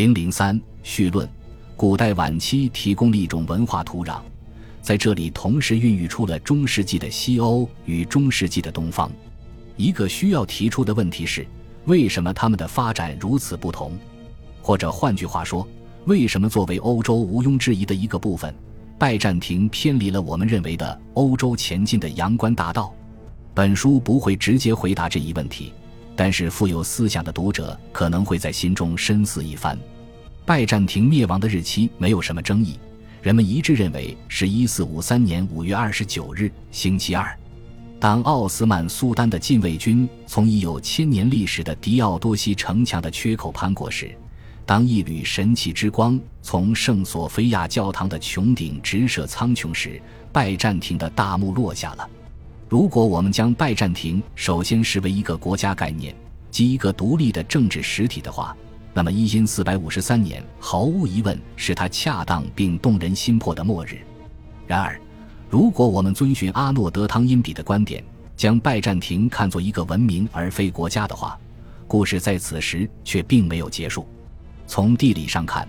零零三序论：古代晚期提供了一种文化土壤，在这里同时孕育出了中世纪的西欧与中世纪的东方。一个需要提出的问题是：为什么他们的发展如此不同？或者换句话说，为什么作为欧洲毋庸置疑的一个部分，拜占庭偏离了我们认为的欧洲前进的阳关大道？本书不会直接回答这一问题，但是富有思想的读者可能会在心中深思一番。拜占庭灭亡的日期没有什么争议，人们一致认为是一四五三年五月二十九日，星期二。当奥斯曼苏丹的禁卫军从已有千年历史的迪奥多西城墙的缺口攀过时，当一缕神奇之光从圣索菲亚教堂的穹顶直射苍穹时，拜占庭的大幕落下了。如果我们将拜占庭首先视为一个国家概念，即一个独立的政治实体的话，那么一因四百五十三年毫无疑问是它恰当并动人心魄的末日。然而，如果我们遵循阿诺德汤因比的观点，将拜占庭看作一个文明而非国家的话，故事在此时却并没有结束。从地理上看，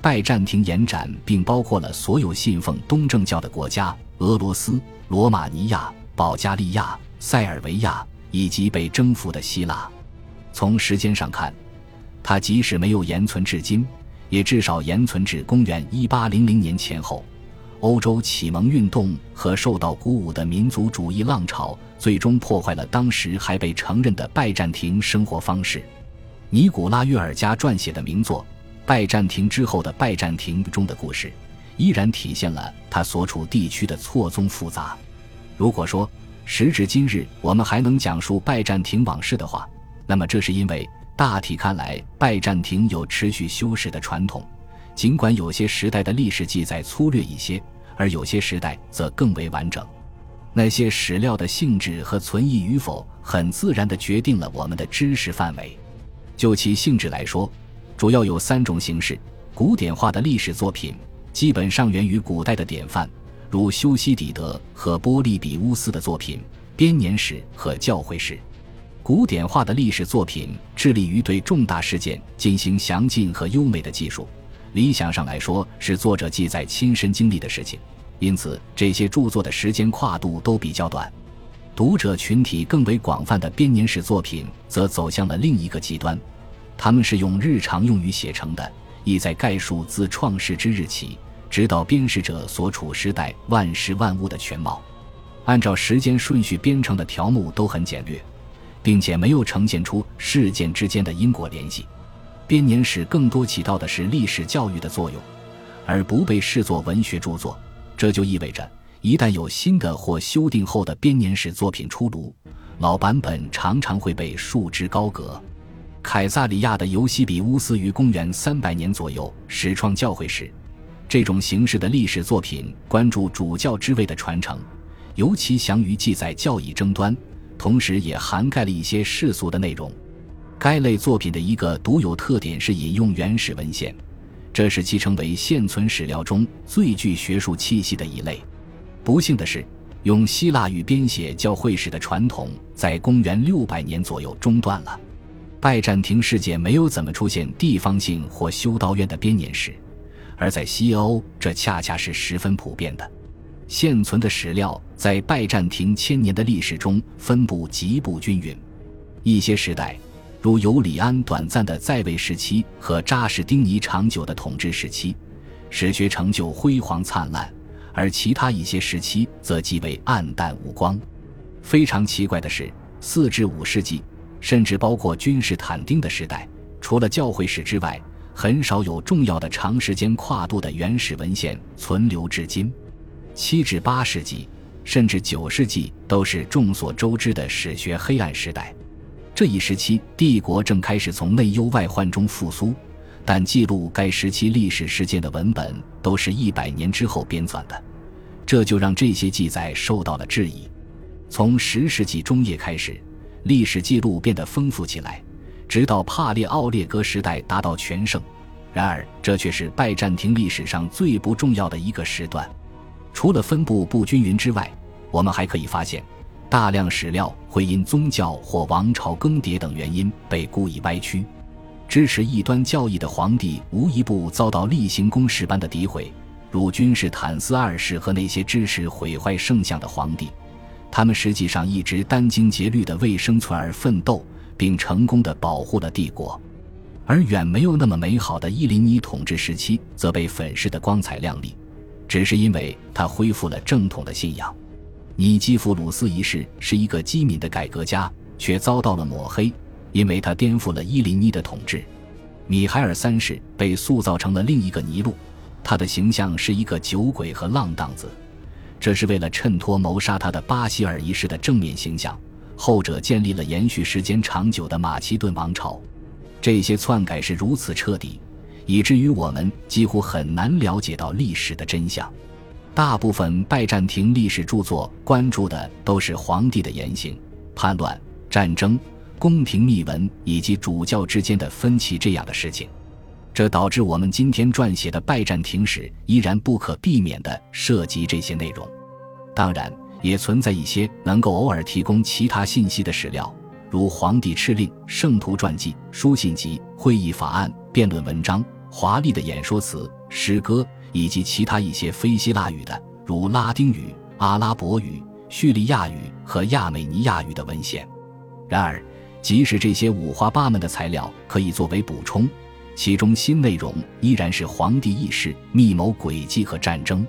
拜占庭延展并包括了所有信奉东正教的国家：俄罗斯、罗马尼亚。保加利亚、塞尔维亚以及被征服的希腊。从时间上看，它即使没有延存至今，也至少延存至公元一八零零年前后。欧洲启蒙运动和受到鼓舞的民族主义浪潮，最终破坏了当时还被承认的拜占庭生活方式。尼古拉约尔加撰写的名作《拜占庭之后的拜占庭》中的故事，依然体现了他所处地区的错综复杂。如果说时至今日我们还能讲述拜占庭往事的话，那么这是因为大体看来拜占庭有持续修史的传统，尽管有些时代的历史记载粗略一些，而有些时代则更为完整。那些史料的性质和存疑与否，很自然地决定了我们的知识范围。就其性质来说，主要有三种形式：古典化的历史作品，基本上源于古代的典范。如修昔底德和波利比乌斯的作品《编年史》和教会史，古典化的历史作品致力于对重大事件进行详尽和优美的记述。理想上来说，是作者记载亲身经历的事情，因此这些著作的时间跨度都比较短。读者群体更为广泛的编年史作品则走向了另一个极端，他们是用日常用语写成的，意在概述自创世之日起。直到编史者所处时代万事万物的全貌，按照时间顺序编成的条目都很简略，并且没有呈现出事件之间的因果联系。编年史更多起到的是历史教育的作用，而不被视作文学著作。这就意味着，一旦有新的或修订后的编年史作品出炉，老版本常常会被束之高阁。凯撒里亚的尤西比乌斯于公元三百年左右始创教会史。这种形式的历史作品关注主教之位的传承，尤其详于记载教义争端，同时也涵盖了一些世俗的内容。该类作品的一个独有特点是引用原始文献，这使其成为现存史料中最具学术气息的一类。不幸的是，用希腊语编写教会史的传统在公元六百年左右中断了。拜占庭世界没有怎么出现地方性或修道院的编年史。而在西欧，这恰恰是十分普遍的。现存的史料在拜占庭千年的历史中分布极不均匀。一些时代，如尤里安短暂的在位时期和扎什丁尼长久的统治时期，史学成就辉煌灿烂；而其他一些时期则极为暗淡无光。非常奇怪的是，四至五世纪，甚至包括君士坦丁的时代，除了教会史之外。很少有重要的长时间跨度的原始文献存留至今。七至八世纪，甚至九世纪，都是众所周知的史学黑暗时代。这一时期，帝国正开始从内忧外患中复苏，但记录该时期历史事件的文本都是一百年之后编纂的，这就让这些记载受到了质疑。从十世纪中叶开始，历史记录变得丰富起来。直到帕列奥列格时代达到全盛，然而这却是拜占庭历史上最不重要的一个时段。除了分布不均匀之外，我们还可以发现，大量史料会因宗教或王朝更迭等原因被故意歪曲。支持异端教义的皇帝无一不遭到例行公事般的诋毁，如君士坦斯二世和那些支持毁坏圣像的皇帝，他们实际上一直殚精竭虑地为生存而奋斗，并成功地保护了帝国。而远没有那么美好的伊林尼统治时期，则被粉饰得光彩亮丽，只是因为他恢复了正统的信仰。尼基弗鲁斯一世是一个机敏的改革家，却遭到了抹黑，因为他颠覆了伊林尼的统治。米海尔三世被塑造成了另一个尼禄，他的形象是一个酒鬼和浪荡子，这是为了衬托谋杀他的巴希尔一世的正面形象。后者建立了延续时间长久的马其顿王朝。这些篡改是如此彻底，以至于我们几乎很难了解到历史的真相。大部分拜占庭历史著作关注的都是皇帝的言行、叛乱、战争、宫廷秘闻以及主教之间的分歧这样的事情，这导致我们今天撰写的拜占庭史依然不可避免地涉及这些内容。当然，也存在一些能够偶尔提供其他信息的史料。如皇帝敕令、圣徒传记、书信集、会议法案、辩论文章、华丽的演说词、诗歌，以及其他一些非希腊语的，如拉丁语、阿拉伯语、叙利亚语和亚美尼亚语的文献。然而，即使这些五花八门的材料可以作为补充，其中新内容依然是皇帝意识、密谋诡计和战争。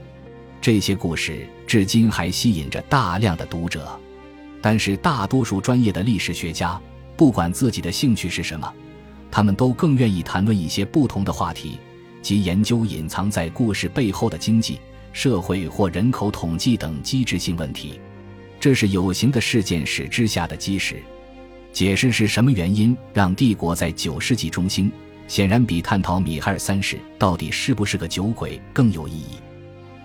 这些故事至今还吸引着大量的读者。但是，大多数专业的历史学家，不管自己的兴趣是什么，他们都更愿意谈论一些不同的话题，即研究隐藏在故事背后的经济社会或人口统计等机制性问题。这是有形的事件史之下的基石。解释是什么原因让帝国在九世纪中兴，显然比探讨米海尔三世到底是不是个酒鬼更有意义。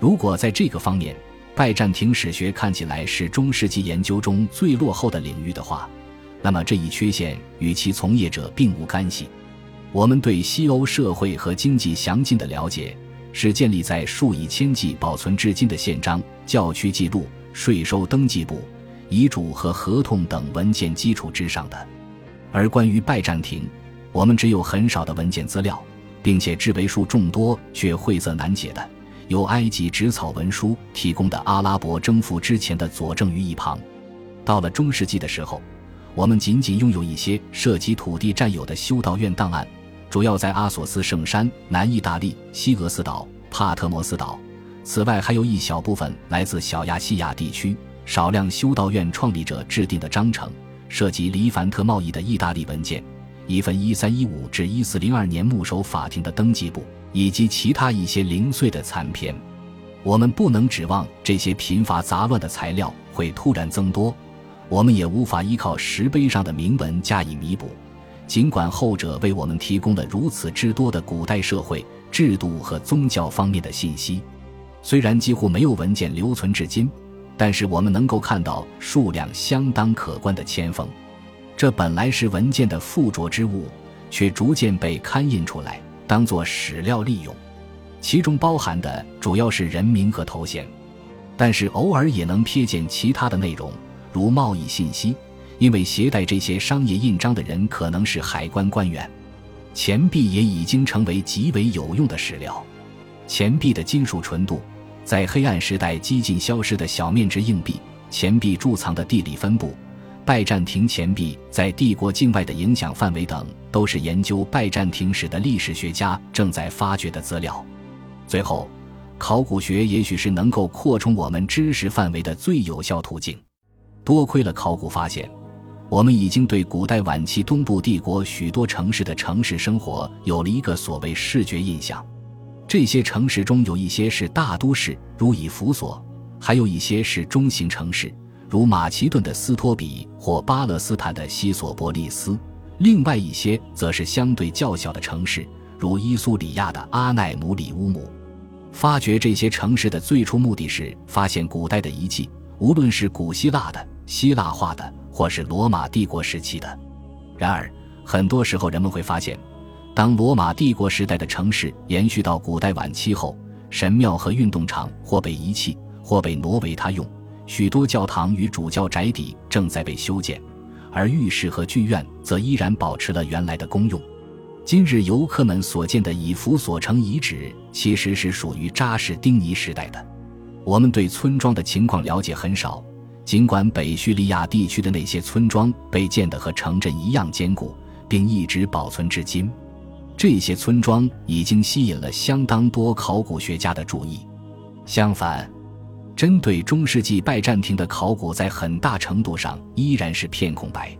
如果在这个方面，拜占庭史学看起来是中世纪研究中最落后的领域的话，那么这一缺陷与其从业者并无干系。我们对西欧社会和经济详尽的了解，是建立在数以千计保存至今的宪章、教区记录、税收登记簿、遗嘱和合同等文件基础之上的。而关于拜占庭，我们只有很少的文件资料，并且至为数众多却晦涩难解的。由埃及纸草文书提供的阿拉伯征服之前的佐证于一旁，到了中世纪的时候，我们仅仅拥有一些涉及土地占有的修道院档案，主要在阿索斯圣山、南意大利、西俄斯岛、帕特摩斯岛。此外，还有一小部分来自小亚细亚地区少量修道院创立者制定的章程，涉及黎凡特贸易的意大利文件，一份1315至1402年牧首法庭的登记簿。以及其他一些零碎的残篇，我们不能指望这些贫乏杂乱的材料会突然增多，我们也无法依靠石碑上的铭文加以弥补。尽管后者为我们提供了如此之多的古代社会制度和宗教方面的信息，虽然几乎没有文件留存至今，但是我们能够看到数量相当可观的签封。这本来是文件的附着之物，却逐渐被刊印出来。当做史料利用，其中包含的主要是人名和头衔，但是偶尔也能瞥见其他的内容，如贸易信息，因为携带这些商业印章的人可能是海关官员。钱币也已经成为极为有用的史料。钱币的金属纯度，在黑暗时代几近消失的小面值硬币，钱币贮藏的地理分布。拜占庭钱币在帝国境外的影响范围等，都是研究拜占庭史的历史学家正在发掘的资料。最后，考古学也许是能够扩充我们知识范围的最有效途径。多亏了考古发现，我们已经对古代晚期东部帝国许多城市的城市生活有了一个所谓视觉印象。这些城市中有一些是大都市，如以弗所；还有一些是中型城市。如马其顿的斯托比或巴勒斯坦的西索波利斯，另外一些则是相对较小的城市，如伊苏里亚的阿奈姆里乌姆。发掘这些城市的最初目的是发现古代的遗迹，无论是古希腊的、希腊化的，或是罗马帝国时期的。然而，很多时候人们会发现，当罗马帝国时代的城市延续到古代晚期后，神庙和运动场或被遗弃，或被挪为他用。许多教堂与主教宅邸正在被修建，而浴室和剧院则依然保持了原来的功用。今日游客们所见的以弗所城遗址，其实是属于扎什丁尼时代的。我们对村庄的情况了解很少，尽管北叙利亚地区的那些村庄被建得和城镇一样坚固，并一直保存至今，这些村庄已经吸引了相当多考古学家的注意。相反，针对中世纪拜占庭的考古，在很大程度上依然是片空白。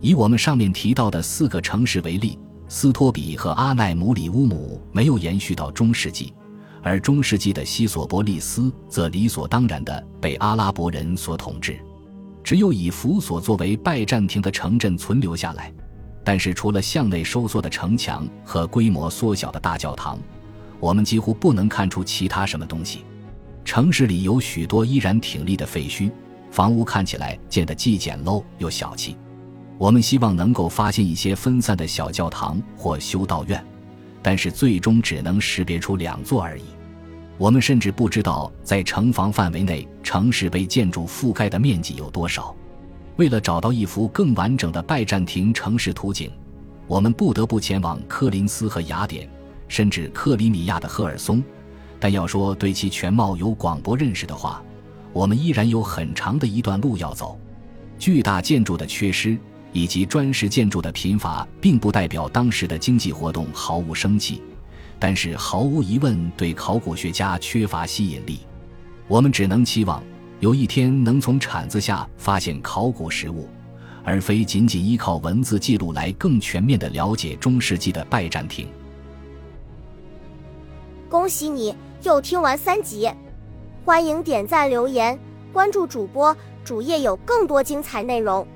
以我们上面提到的四个城市为例，斯托比和阿奈姆里乌姆没有延续到中世纪。而中世纪的西索伯利斯则理所当然地被阿拉伯人所统治，只有以弗所作为拜占庭的城镇存留下来。但是，除了向内收缩的城墙和规模缩小的大教堂，我们几乎不能看出其他什么东西。城市里有许多依然挺立的废墟，房屋看起来建得既简陋又小气。我们希望能够发现一些分散的小教堂或修道院。但是最终只能识别出两座而已。我们甚至不知道在城防范围内城市被建筑覆盖的面积有多少。为了找到一幅更完整的拜占庭城市图景，我们不得不前往科林斯和雅典，甚至克里米亚的赫尔松。但要说对其全貌有广博认识的话，我们依然有很长的一段路要走。巨大建筑的缺失。以及砖石建筑的贫乏，并不代表当时的经济活动毫无生气，但是毫无疑问对考古学家缺乏吸引力。我们只能期望有一天能从铲子下发现考古实物，而非仅仅依靠文字记录来更全面的了解中世纪的拜占庭。恭喜你又听完三集，欢迎点赞、留言、关注主播，主页有更多精彩内容。